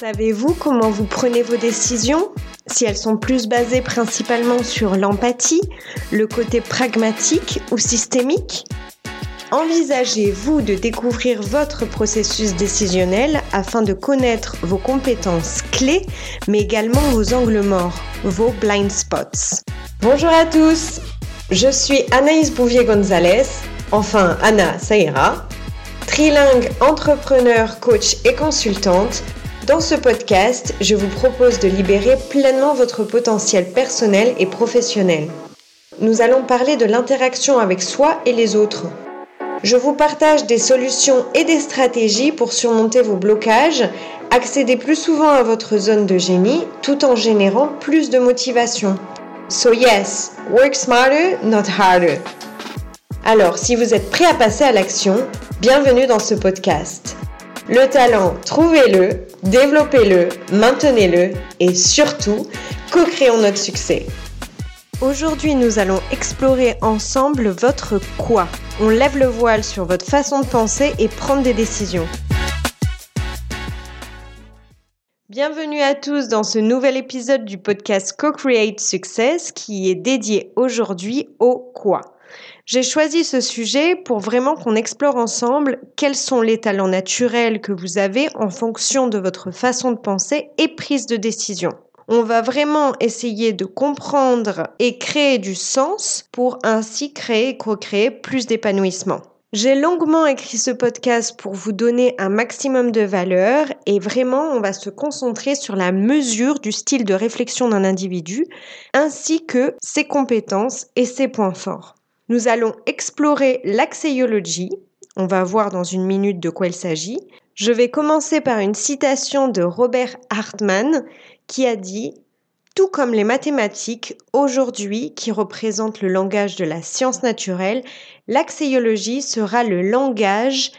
Savez-vous comment vous prenez vos décisions? Si elles sont plus basées principalement sur l'empathie, le côté pragmatique ou systémique? Envisagez-vous de découvrir votre processus décisionnel afin de connaître vos compétences clés, mais également vos angles morts, vos blind spots? Bonjour à tous, je suis Anaïs Bouvier-Gonzalez, enfin Anna, ça trilingue entrepreneur, coach et consultante dans ce podcast, je vous propose de libérer pleinement votre potentiel personnel et professionnel. Nous allons parler de l'interaction avec soi et les autres. Je vous partage des solutions et des stratégies pour surmonter vos blocages, accéder plus souvent à votre zone de génie tout en générant plus de motivation. So yes, work smarter, not harder. Alors, si vous êtes prêt à passer à l'action, bienvenue dans ce podcast. Le talent, trouvez-le, développez-le, maintenez-le et surtout, co-créons notre succès. Aujourd'hui, nous allons explorer ensemble votre quoi. On lève le voile sur votre façon de penser et prendre des décisions. Bienvenue à tous dans ce nouvel épisode du podcast Co-Create Success qui est dédié aujourd'hui au quoi. J'ai choisi ce sujet pour vraiment qu'on explore ensemble quels sont les talents naturels que vous avez en fonction de votre façon de penser et prise de décision. On va vraiment essayer de comprendre et créer du sens pour ainsi créer et co-créer plus d'épanouissement. J'ai longuement écrit ce podcast pour vous donner un maximum de valeur et vraiment on va se concentrer sur la mesure du style de réflexion d'un individu ainsi que ses compétences et ses points forts. Nous allons explorer l'axéologie. On va voir dans une minute de quoi il s'agit. Je vais commencer par une citation de Robert Hartman qui a dit tout comme les mathématiques, aujourd'hui, qui représentent le langage de la science naturelle, l'axéologie sera le langage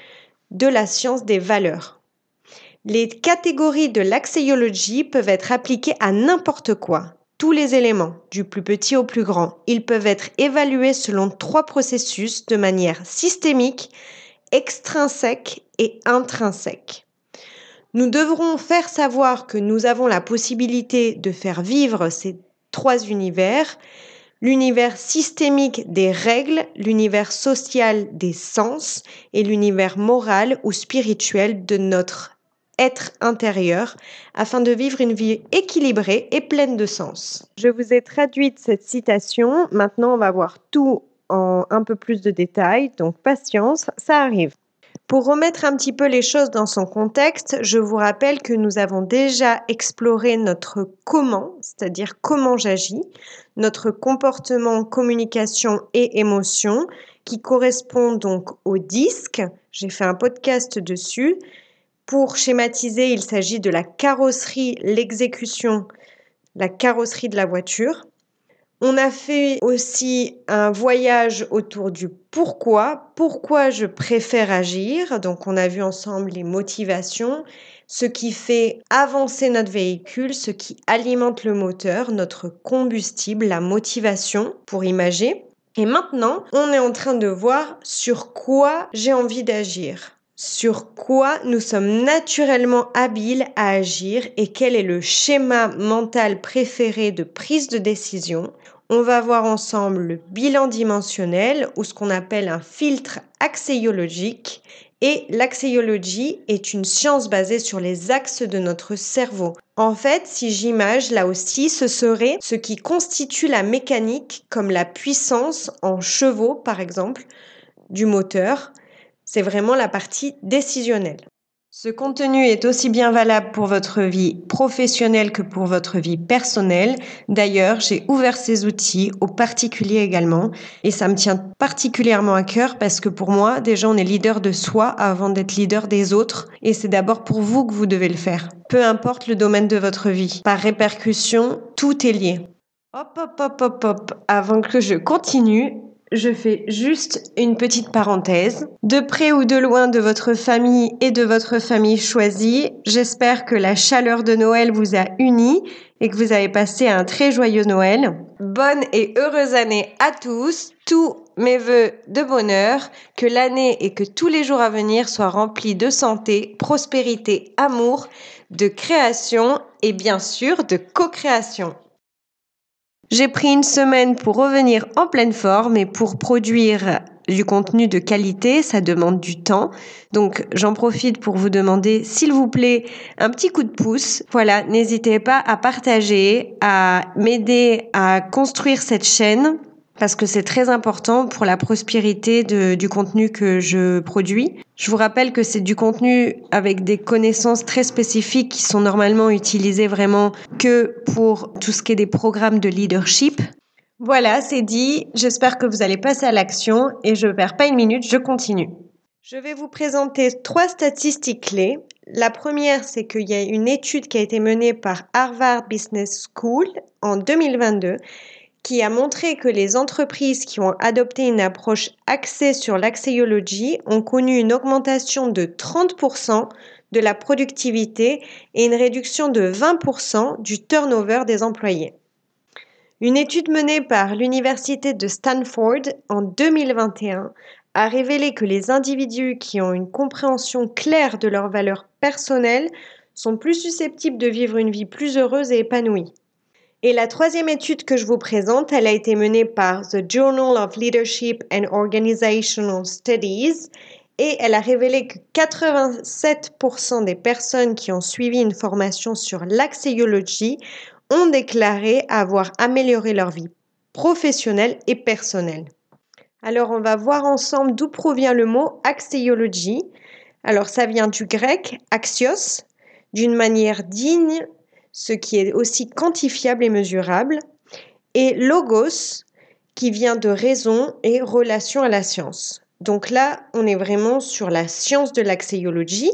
de la science des valeurs. Les catégories de l'axéologie peuvent être appliquées à n'importe quoi tous les éléments, du plus petit au plus grand. Ils peuvent être évalués selon trois processus de manière systémique, extrinsèque et intrinsèque. Nous devrons faire savoir que nous avons la possibilité de faire vivre ces trois univers, l'univers systémique des règles, l'univers social des sens et l'univers moral ou spirituel de notre être intérieur afin de vivre une vie équilibrée et pleine de sens. Je vous ai traduite cette citation. Maintenant, on va voir tout en un peu plus de détails. Donc, patience, ça arrive. Pour remettre un petit peu les choses dans son contexte, je vous rappelle que nous avons déjà exploré notre comment, c'est-à-dire comment j'agis, notre comportement, communication et émotion, qui correspond donc au disque. J'ai fait un podcast dessus. Pour schématiser, il s'agit de la carrosserie, l'exécution, la carrosserie de la voiture. On a fait aussi un voyage autour du pourquoi, pourquoi je préfère agir? Donc on a vu ensemble les motivations, ce qui fait avancer notre véhicule, ce qui alimente le moteur, notre combustible, la motivation pour imager. Et maintenant, on est en train de voir sur quoi j'ai envie d'agir sur quoi nous sommes naturellement habiles à agir et quel est le schéma mental préféré de prise de décision. On va voir ensemble le bilan dimensionnel ou ce qu'on appelle un filtre axéologique. Et l'axéologie est une science basée sur les axes de notre cerveau. En fait, si j'image, là aussi, ce serait ce qui constitue la mécanique comme la puissance en chevaux, par exemple, du moteur, c'est vraiment la partie décisionnelle. Ce contenu est aussi bien valable pour votre vie professionnelle que pour votre vie personnelle. D'ailleurs, j'ai ouvert ces outils aux particuliers également et ça me tient particulièrement à cœur parce que pour moi, déjà, on est leader de soi avant d'être leader des autres et c'est d'abord pour vous que vous devez le faire. Peu importe le domaine de votre vie. Par répercussion, tout est lié. Hop, hop, hop, hop, hop. Avant que je continue, je fais juste une petite parenthèse. De près ou de loin de votre famille et de votre famille choisie, j'espère que la chaleur de Noël vous a unis et que vous avez passé un très joyeux Noël. Bonne et heureuse année à tous. Tout mes voeux de bonheur, que l'année et que tous les jours à venir soient remplis de santé, prospérité, amour, de création et bien sûr de co-création. J'ai pris une semaine pour revenir en pleine forme et pour produire du contenu de qualité, ça demande du temps. Donc j'en profite pour vous demander, s'il vous plaît, un petit coup de pouce. Voilà, n'hésitez pas à partager, à m'aider à construire cette chaîne parce que c'est très important pour la prospérité du contenu que je produis. Je vous rappelle que c'est du contenu avec des connaissances très spécifiques qui sont normalement utilisées vraiment que pour tout ce qui est des programmes de leadership. Voilà, c'est dit. J'espère que vous allez passer à l'action et je ne perds pas une minute, je continue. Je vais vous présenter trois statistiques clés. La première, c'est qu'il y a une étude qui a été menée par Harvard Business School en 2022 qui a montré que les entreprises qui ont adopté une approche axée sur l'axéologie ont connu une augmentation de 30% de la productivité et une réduction de 20% du turnover des employés. Une étude menée par l'Université de Stanford en 2021 a révélé que les individus qui ont une compréhension claire de leurs valeurs personnelles sont plus susceptibles de vivre une vie plus heureuse et épanouie. Et la troisième étude que je vous présente, elle a été menée par The Journal of Leadership and Organizational Studies et elle a révélé que 87% des personnes qui ont suivi une formation sur l'axéologie ont déclaré avoir amélioré leur vie professionnelle et personnelle. Alors on va voir ensemble d'où provient le mot axéologie. Alors ça vient du grec axios, d'une manière digne ce qui est aussi quantifiable et mesurable, et logos, qui vient de raison et relation à la science. Donc là, on est vraiment sur la science de l'axéologie.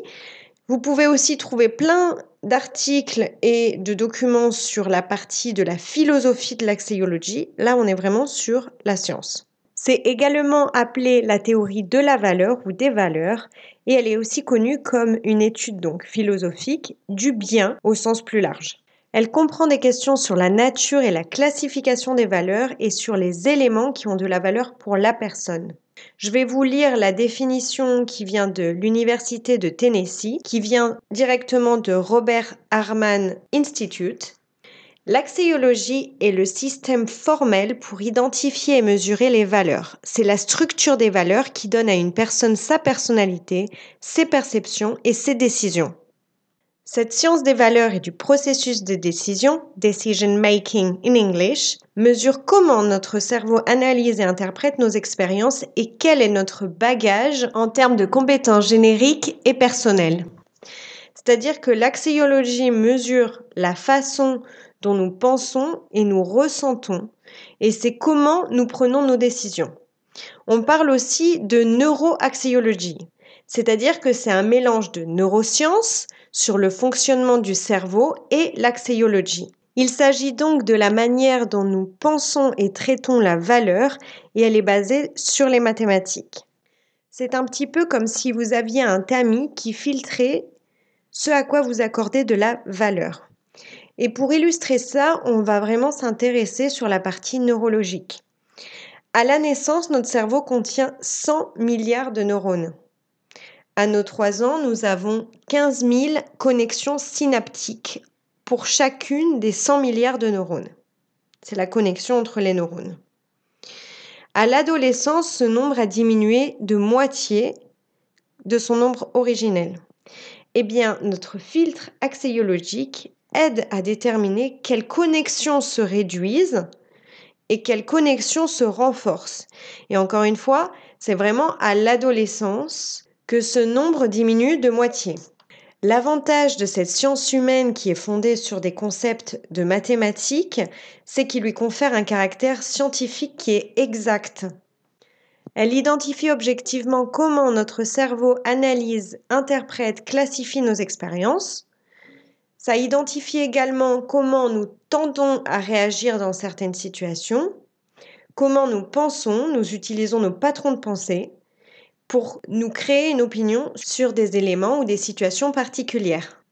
Vous pouvez aussi trouver plein d'articles et de documents sur la partie de la philosophie de l'axéologie. Là, on est vraiment sur la science. C'est également appelé la théorie de la valeur ou des valeurs et elle est aussi connue comme une étude donc philosophique du bien au sens plus large. Elle comprend des questions sur la nature et la classification des valeurs et sur les éléments qui ont de la valeur pour la personne. Je vais vous lire la définition qui vient de l'Université de Tennessee, qui vient directement de Robert Harman Institute L'axéologie est le système formel pour identifier et mesurer les valeurs. C'est la structure des valeurs qui donne à une personne sa personnalité, ses perceptions et ses décisions. Cette science des valeurs et du processus de décision, decision making in English, mesure comment notre cerveau analyse et interprète nos expériences et quel est notre bagage en termes de compétences génériques et personnelles. C'est-à-dire que l'axéologie mesure la façon dont nous pensons et nous ressentons, et c'est comment nous prenons nos décisions. On parle aussi de neuroaxiologie, c'est-à-dire que c'est un mélange de neurosciences sur le fonctionnement du cerveau et l'axéologie. Il s'agit donc de la manière dont nous pensons et traitons la valeur et elle est basée sur les mathématiques. C'est un petit peu comme si vous aviez un tamis qui filtrait ce à quoi vous accordez de la valeur. Et pour illustrer ça, on va vraiment s'intéresser sur la partie neurologique. À la naissance, notre cerveau contient 100 milliards de neurones. À nos 3 ans, nous avons 15 000 connexions synaptiques pour chacune des 100 milliards de neurones. C'est la connexion entre les neurones. À l'adolescence, ce nombre a diminué de moitié de son nombre originel. Eh bien, notre filtre axéologique aide à déterminer quelles connexions se réduisent et quelles connexions se renforcent. Et encore une fois, c'est vraiment à l'adolescence que ce nombre diminue de moitié. L'avantage de cette science humaine qui est fondée sur des concepts de mathématiques, c'est qu'il lui confère un caractère scientifique qui est exact. Elle identifie objectivement comment notre cerveau analyse, interprète, classifie nos expériences, ça identifie également comment nous tendons à réagir dans certaines situations, comment nous pensons, nous utilisons nos patrons de pensée pour nous créer une opinion sur des éléments ou des situations particulières.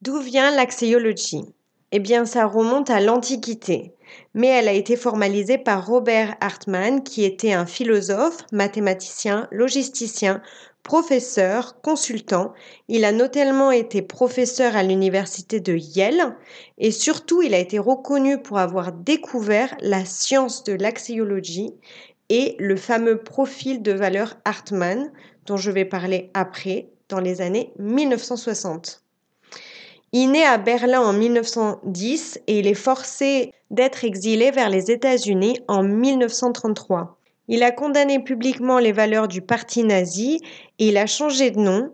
D'où vient l'axéologie Eh bien, ça remonte à l'Antiquité. mais elle a été formalisée par Robert Hartman, qui était un philosophe, mathématicien, logisticien, professeur, consultant. Il a notamment été professeur à l'université de Yale et surtout il a été reconnu pour avoir découvert la science de l'axiologie et le fameux profil de valeur Hartmann dont je vais parler après dans les années 1960. Il naît à Berlin en 1910 et il est forcé d'être exilé vers les États-Unis en 1933. Il a condamné publiquement les valeurs du parti nazi et il a changé de nom.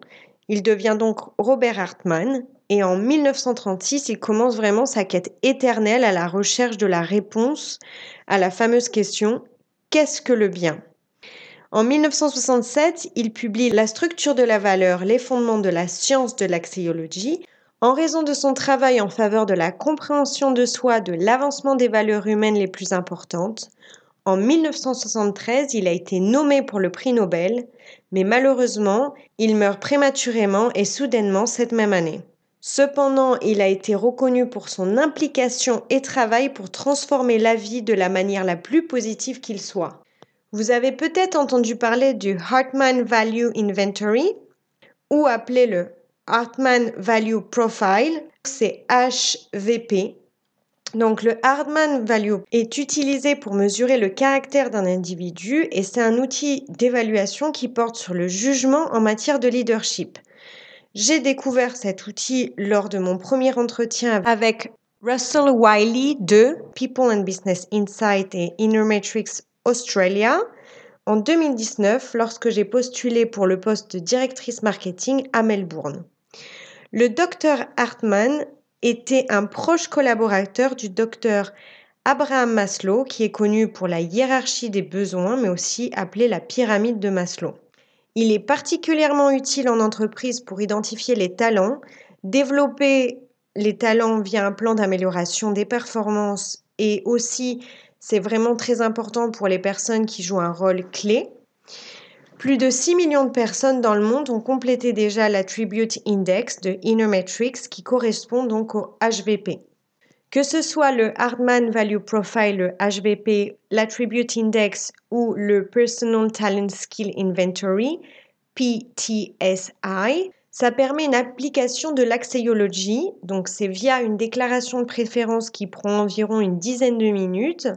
Il devient donc Robert Hartmann et en 1936, il commence vraiment sa quête éternelle à la recherche de la réponse à la fameuse question Qu'est-ce que le bien? En 1967, il publie La structure de la valeur, les fondements de la science de l'axiologie. En raison de son travail en faveur de la compréhension de soi, de l'avancement des valeurs humaines les plus importantes, en 1973, il a été nommé pour le prix Nobel, mais malheureusement, il meurt prématurément et soudainement cette même année. Cependant, il a été reconnu pour son implication et travail pour transformer la vie de la manière la plus positive qu'il soit. Vous avez peut-être entendu parler du Hartman Value Inventory, ou appelé le Hartman Value Profile, c'est HVP, donc le Hardman Value est utilisé pour mesurer le caractère d'un individu et c'est un outil d'évaluation qui porte sur le jugement en matière de leadership. J'ai découvert cet outil lors de mon premier entretien avec Russell Wiley de People and Business Insight et Inner Matrix Australia en 2019 lorsque j'ai postulé pour le poste de directrice marketing à Melbourne. Le docteur Hartman était un proche collaborateur du docteur Abraham Maslow, qui est connu pour la hiérarchie des besoins, mais aussi appelée la pyramide de Maslow. Il est particulièrement utile en entreprise pour identifier les talents, développer les talents via un plan d'amélioration des performances et aussi c'est vraiment très important pour les personnes qui jouent un rôle clé. Plus de 6 millions de personnes dans le monde ont complété déjà l'Attribute Index de Inner Matrix qui correspond donc au HVP. Que ce soit le Hardman Value Profile, le HVP, l'Attribute Index ou le Personal Talent Skill Inventory, PTSI, ça permet une application de l'axiologie, donc c'est via une déclaration de préférence qui prend environ une dizaine de minutes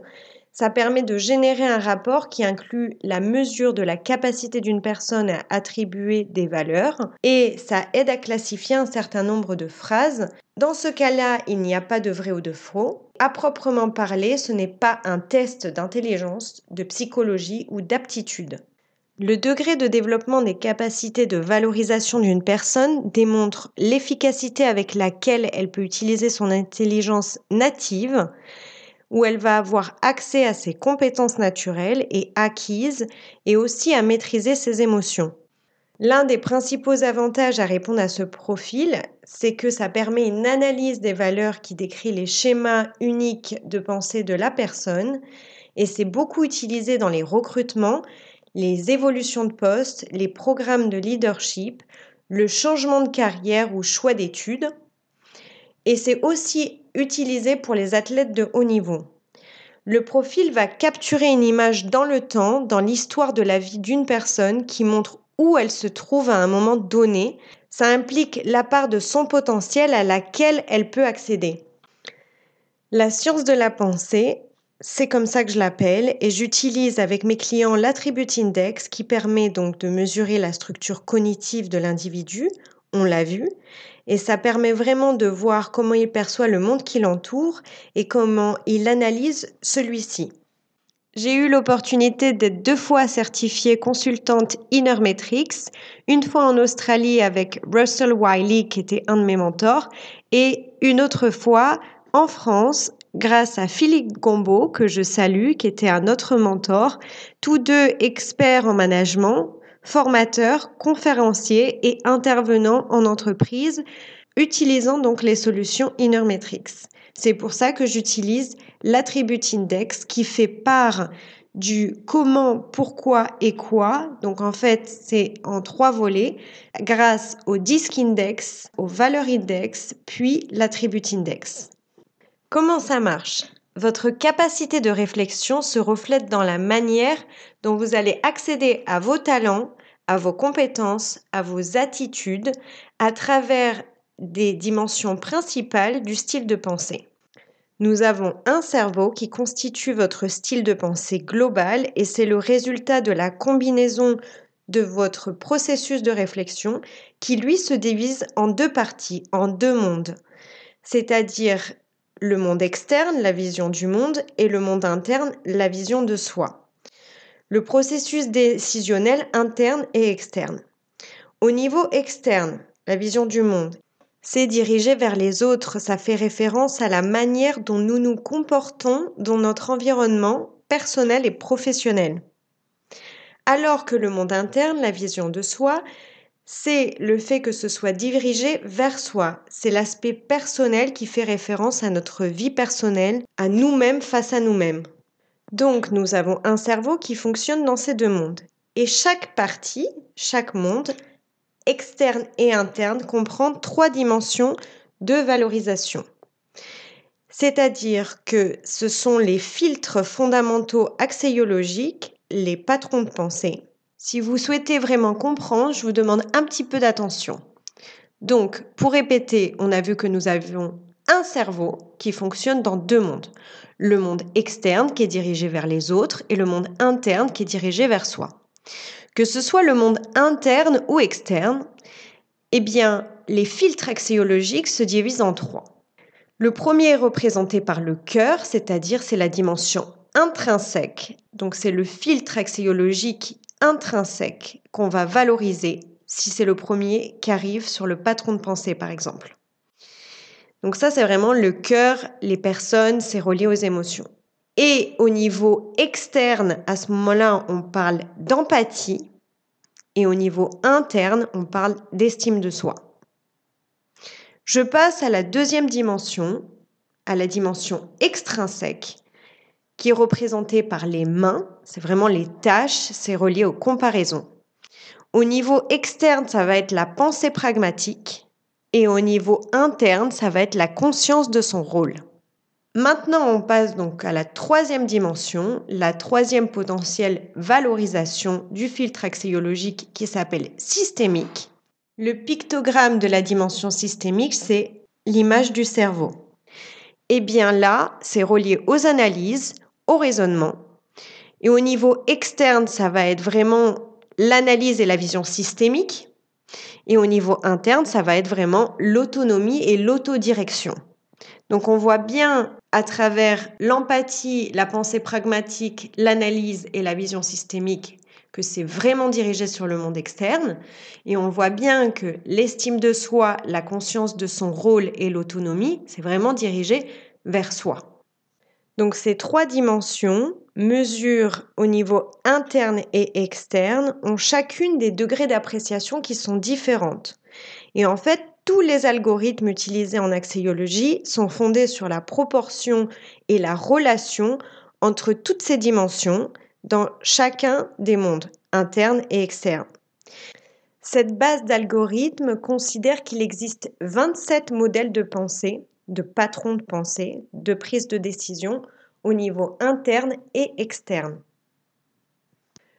ça permet de générer un rapport qui inclut la mesure de la capacité d'une personne à attribuer des valeurs et ça aide à classifier un certain nombre de phrases. Dans ce cas-là, il n'y a pas de vrai ou de faux. À proprement parler, ce n'est pas un test d'intelligence, de psychologie ou d'aptitude. Le degré de développement des capacités de valorisation d'une personne démontre l'efficacité avec laquelle elle peut utiliser son intelligence native où elle va avoir accès à ses compétences naturelles et acquises et aussi à maîtriser ses émotions. L'un des principaux avantages à répondre à ce profil, c'est que ça permet une analyse des valeurs qui décrit les schémas uniques de pensée de la personne et c'est beaucoup utilisé dans les recrutements, les évolutions de poste, les programmes de leadership, le changement de carrière ou choix d'études. Et c'est aussi utilisé pour les athlètes de haut niveau. Le profil va capturer une image dans le temps, dans l'histoire de la vie d'une personne qui montre où elle se trouve à un moment donné. Ça implique la part de son potentiel à laquelle elle peut accéder. La science de la pensée, c'est comme ça que je l'appelle et j'utilise avec mes clients l'attribute index qui permet donc de mesurer la structure cognitive de l'individu, on l'a vu, et ça permet vraiment de voir comment il perçoit le monde qui l'entoure et comment il analyse celui-ci. J'ai eu l'opportunité d'être deux fois certifiée consultante Inner Metrics, une fois en Australie avec Russell Wiley qui était un de mes mentors et une autre fois en France grâce à Philippe Gombeau que je salue qui était un autre mentor, tous deux experts en management, formateurs, conférenciers et intervenants en entreprise, utilisant donc les solutions Inner Metrics. C'est pour ça que j'utilise l'attribute index qui fait part du comment, pourquoi et quoi. Donc en fait, c'est en trois volets grâce au disk index, au valeur index, puis l'attribute index. Comment ça marche? Votre capacité de réflexion se reflète dans la manière dont vous allez accéder à vos talents, à vos compétences, à vos attitudes à travers des dimensions principales du style de pensée. Nous avons un cerveau qui constitue votre style de pensée global et c'est le résultat de la combinaison de votre processus de réflexion qui lui se divise en deux parties, en deux mondes, c'est-à-dire le monde externe, la vision du monde, et le monde interne, la vision de soi. Le processus décisionnel interne et externe. Au niveau externe, la vision du monde, c'est diriger vers les autres, ça fait référence à la manière dont nous nous comportons dans notre environnement personnel et professionnel. Alors que le monde interne, la vision de soi, c'est le fait que ce soit dirigé vers soi. C'est l'aspect personnel qui fait référence à notre vie personnelle, à nous-mêmes face à nous-mêmes. Donc nous avons un cerveau qui fonctionne dans ces deux mondes. Et chaque partie, chaque monde, externe et interne, comprend trois dimensions de valorisation. C'est-à-dire que ce sont les filtres fondamentaux axéologiques, les patrons de pensée, si vous souhaitez vraiment comprendre, je vous demande un petit peu d'attention. Donc, pour répéter, on a vu que nous avions un cerveau qui fonctionne dans deux mondes. Le monde externe qui est dirigé vers les autres et le monde interne qui est dirigé vers soi. Que ce soit le monde interne ou externe, eh bien, les filtres axéologiques se divisent en trois. Le premier est représenté par le cœur, c'est-à-dire c'est la dimension intrinsèque. Donc c'est le filtre axéologique intrinsèque qu'on va valoriser si c'est le premier qui arrive sur le patron de pensée, par exemple. Donc ça, c'est vraiment le cœur, les personnes, c'est relié aux émotions. Et au niveau externe, à ce moment-là, on parle d'empathie. Et au niveau interne, on parle d'estime de soi. Je passe à la deuxième dimension, à la dimension extrinsèque, qui est représenté par les mains, c'est vraiment les tâches, c'est relié aux comparaisons. Au niveau externe, ça va être la pensée pragmatique et au niveau interne, ça va être la conscience de son rôle. Maintenant, on passe donc à la troisième dimension, la troisième potentielle valorisation du filtre axéologique qui s'appelle systémique. Le pictogramme de la dimension systémique, c'est l'image du cerveau. Et eh bien là, c'est relié aux analyses, au raisonnement. Et au niveau externe, ça va être vraiment l'analyse et la vision systémique. Et au niveau interne, ça va être vraiment l'autonomie et l'autodirection. Donc on voit bien à travers l'empathie, la pensée pragmatique, l'analyse et la vision systémique que c'est vraiment dirigé sur le monde externe. Et on voit bien que l'estime de soi, la conscience de son rôle et l'autonomie, c'est vraiment dirigé vers soi. Donc ces trois dimensions, mesures au niveau interne et externe, ont chacune des degrés d'appréciation qui sont différentes. Et en fait, tous les algorithmes utilisés en axéologie sont fondés sur la proportion et la relation entre toutes ces dimensions dans chacun des mondes, internes et externes. Cette base d'algorithmes considère qu'il existe 27 modèles de pensée de patron de pensée, de prise de décision au niveau interne et externe.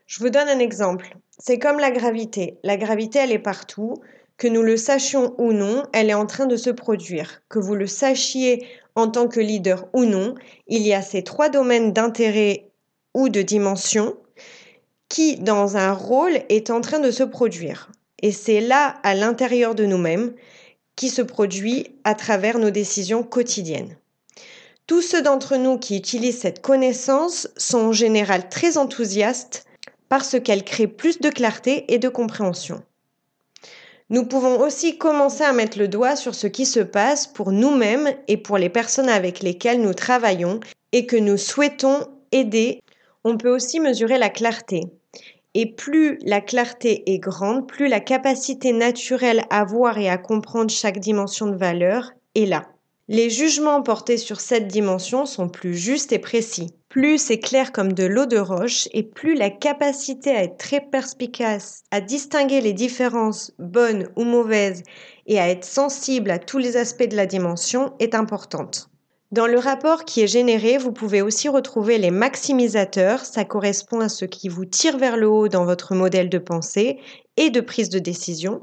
Je vous donne un exemple. C'est comme la gravité. La gravité, elle est partout. Que nous le sachions ou non, elle est en train de se produire. Que vous le sachiez en tant que leader ou non, il y a ces trois domaines d'intérêt ou de dimension qui, dans un rôle, est en train de se produire. Et c'est là, à l'intérieur de nous-mêmes, qui se produit à travers nos décisions quotidiennes. Tous ceux d'entre nous qui utilisent cette connaissance sont en général très enthousiastes parce qu'elle crée plus de clarté et de compréhension. Nous pouvons aussi commencer à mettre le doigt sur ce qui se passe pour nous-mêmes et pour les personnes avec lesquelles nous travaillons et que nous souhaitons aider. On peut aussi mesurer la clarté. Et plus la clarté est grande, plus la capacité naturelle à voir et à comprendre chaque dimension de valeur est là. Les jugements portés sur cette dimension sont plus justes et précis. Plus c'est clair comme de l'eau de roche et plus la capacité à être très perspicace, à distinguer les différences bonnes ou mauvaises et à être sensible à tous les aspects de la dimension est importante. Dans le rapport qui est généré, vous pouvez aussi retrouver les maximisateurs, ça correspond à ce qui vous tire vers le haut dans votre modèle de pensée et de prise de décision.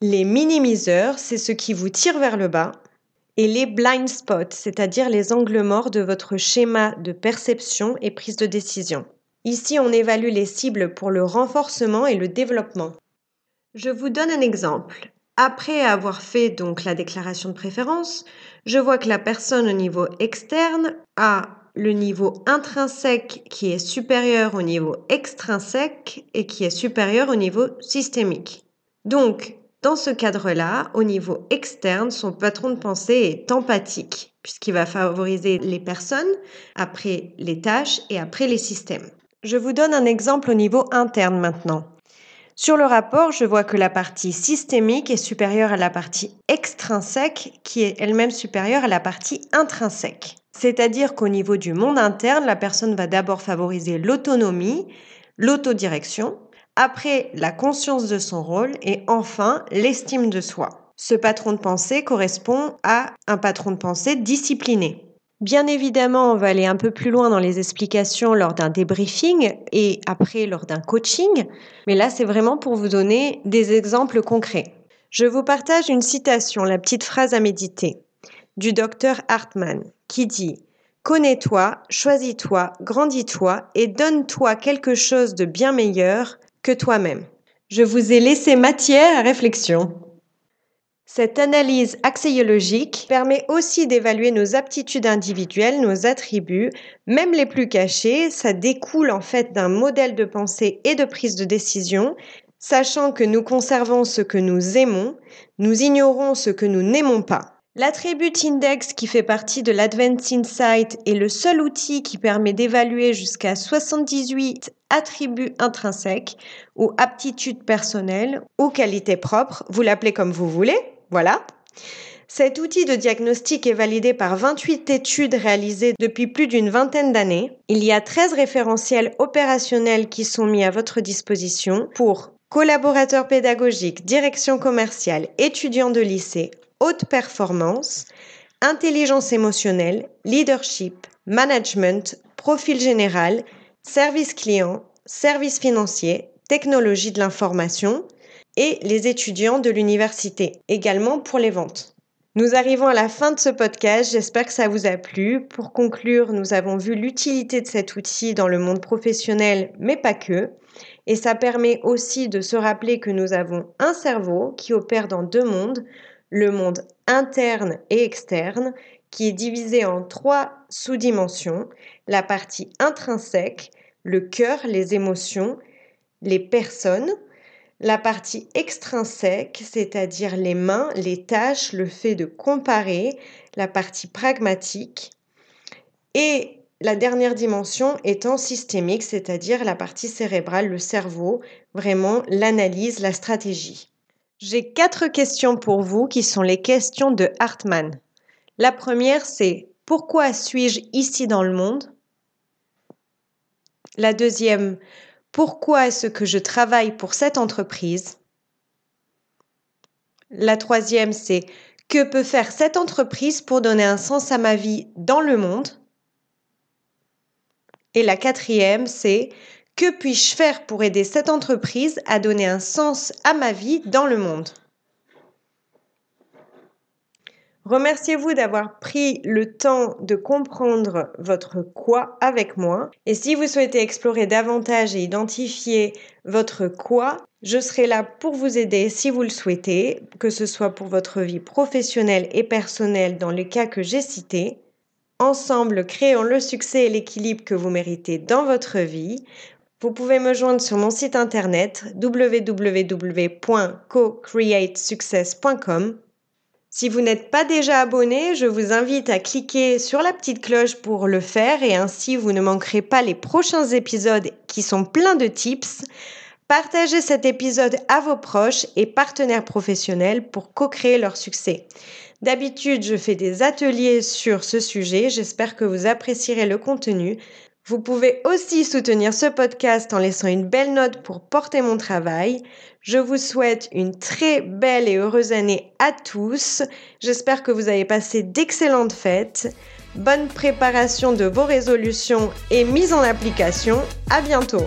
Les minimiseurs, c'est ce qui vous tire vers le bas. Et les blind spots, c'est-à-dire les angles morts de votre schéma de perception et prise de décision. Ici, on évalue les cibles pour le renforcement et le développement. Je vous donne un exemple. Après avoir fait donc la déclaration de préférence, je vois que la personne au niveau externe a le niveau intrinsèque qui est supérieur au niveau extrinsèque et qui est supérieur au niveau systémique. Donc, dans ce cadre-là, au niveau externe, son patron de pensée est empathique, puisqu'il va favoriser les personnes, après les tâches et après les systèmes. Je vous donne un exemple au niveau interne maintenant. Sur le rapport, je vois que la partie systémique est supérieure à la partie extrinsèque, qui est elle-même supérieure à la partie intrinsèque. C'est-à-dire qu'au niveau du monde interne, la personne va d'abord favoriser l'autonomie, l'autodirection, après la conscience de son rôle et enfin l'estime de soi. Ce patron de pensée correspond à un patron de pensée discipliné. Bien évidemment, on va aller un peu plus loin dans les explications lors d'un débriefing et après lors d'un coaching, mais là c'est vraiment pour vous donner des exemples concrets. Je vous partage une citation, la petite phrase à méditer, du docteur Hartmann, qui dit Connais-toi, choisis-toi, grandis-toi et donne-toi quelque chose de bien meilleur que toi-même. Je vous ai laissé matière à réflexion. Cette analyse axiologique permet aussi d'évaluer nos aptitudes individuelles, nos attributs, même les plus cachés. Ça découle en fait d'un modèle de pensée et de prise de décision, sachant que nous conservons ce que nous aimons, nous ignorons ce que nous n'aimons pas. L'attribut index qui fait partie de l'Advanced Insight est le seul outil qui permet d'évaluer jusqu'à 78 attributs intrinsèques ou aptitudes personnelles ou qualités propres, vous l'appelez comme vous voulez. Voilà. Cet outil de diagnostic est validé par 28 études réalisées depuis plus d'une vingtaine d'années. Il y a 13 référentiels opérationnels qui sont mis à votre disposition pour collaborateurs pédagogiques, direction commerciale, étudiants de lycée, haute performance, intelligence émotionnelle, leadership, management, profil général, service client, service financier, technologie de l'information, et les étudiants de l'université, également pour les ventes. Nous arrivons à la fin de ce podcast, j'espère que ça vous a plu. Pour conclure, nous avons vu l'utilité de cet outil dans le monde professionnel, mais pas que. Et ça permet aussi de se rappeler que nous avons un cerveau qui opère dans deux mondes, le monde interne et externe, qui est divisé en trois sous-dimensions, la partie intrinsèque, le cœur, les émotions, les personnes, la partie extrinsèque, c'est-à-dire les mains, les tâches, le fait de comparer, la partie pragmatique, et la dernière dimension étant systémique, c'est-à-dire la partie cérébrale, le cerveau, vraiment l'analyse, la stratégie. J'ai quatre questions pour vous qui sont les questions de Hartmann. La première, c'est pourquoi suis-je ici dans le monde? La deuxième, pourquoi est-ce que je travaille pour cette entreprise? La troisième, c'est que peut faire cette entreprise pour donner un sens à ma vie dans le monde? Et la quatrième, c'est que puis-je faire pour aider cette entreprise à donner un sens à ma vie dans le monde? Remerciez-vous d'avoir pris le temps de comprendre votre quoi avec moi. Et si vous souhaitez explorer davantage et identifier votre quoi, je serai là pour vous aider si vous le souhaitez, que ce soit pour votre vie professionnelle et personnelle dans les cas que j'ai cités. Ensemble, créons le succès et l'équilibre que vous méritez dans votre vie. Vous pouvez me joindre sur mon site internet www.cocreatesuccess.com si vous n'êtes pas déjà abonné, je vous invite à cliquer sur la petite cloche pour le faire et ainsi vous ne manquerez pas les prochains épisodes qui sont pleins de tips. Partagez cet épisode à vos proches et partenaires professionnels pour co-créer leur succès. D'habitude, je fais des ateliers sur ce sujet. J'espère que vous apprécierez le contenu. Vous pouvez aussi soutenir ce podcast en laissant une belle note pour porter mon travail. Je vous souhaite une très belle et heureuse année à tous. J'espère que vous avez passé d'excellentes fêtes. Bonne préparation de vos résolutions et mise en application. À bientôt!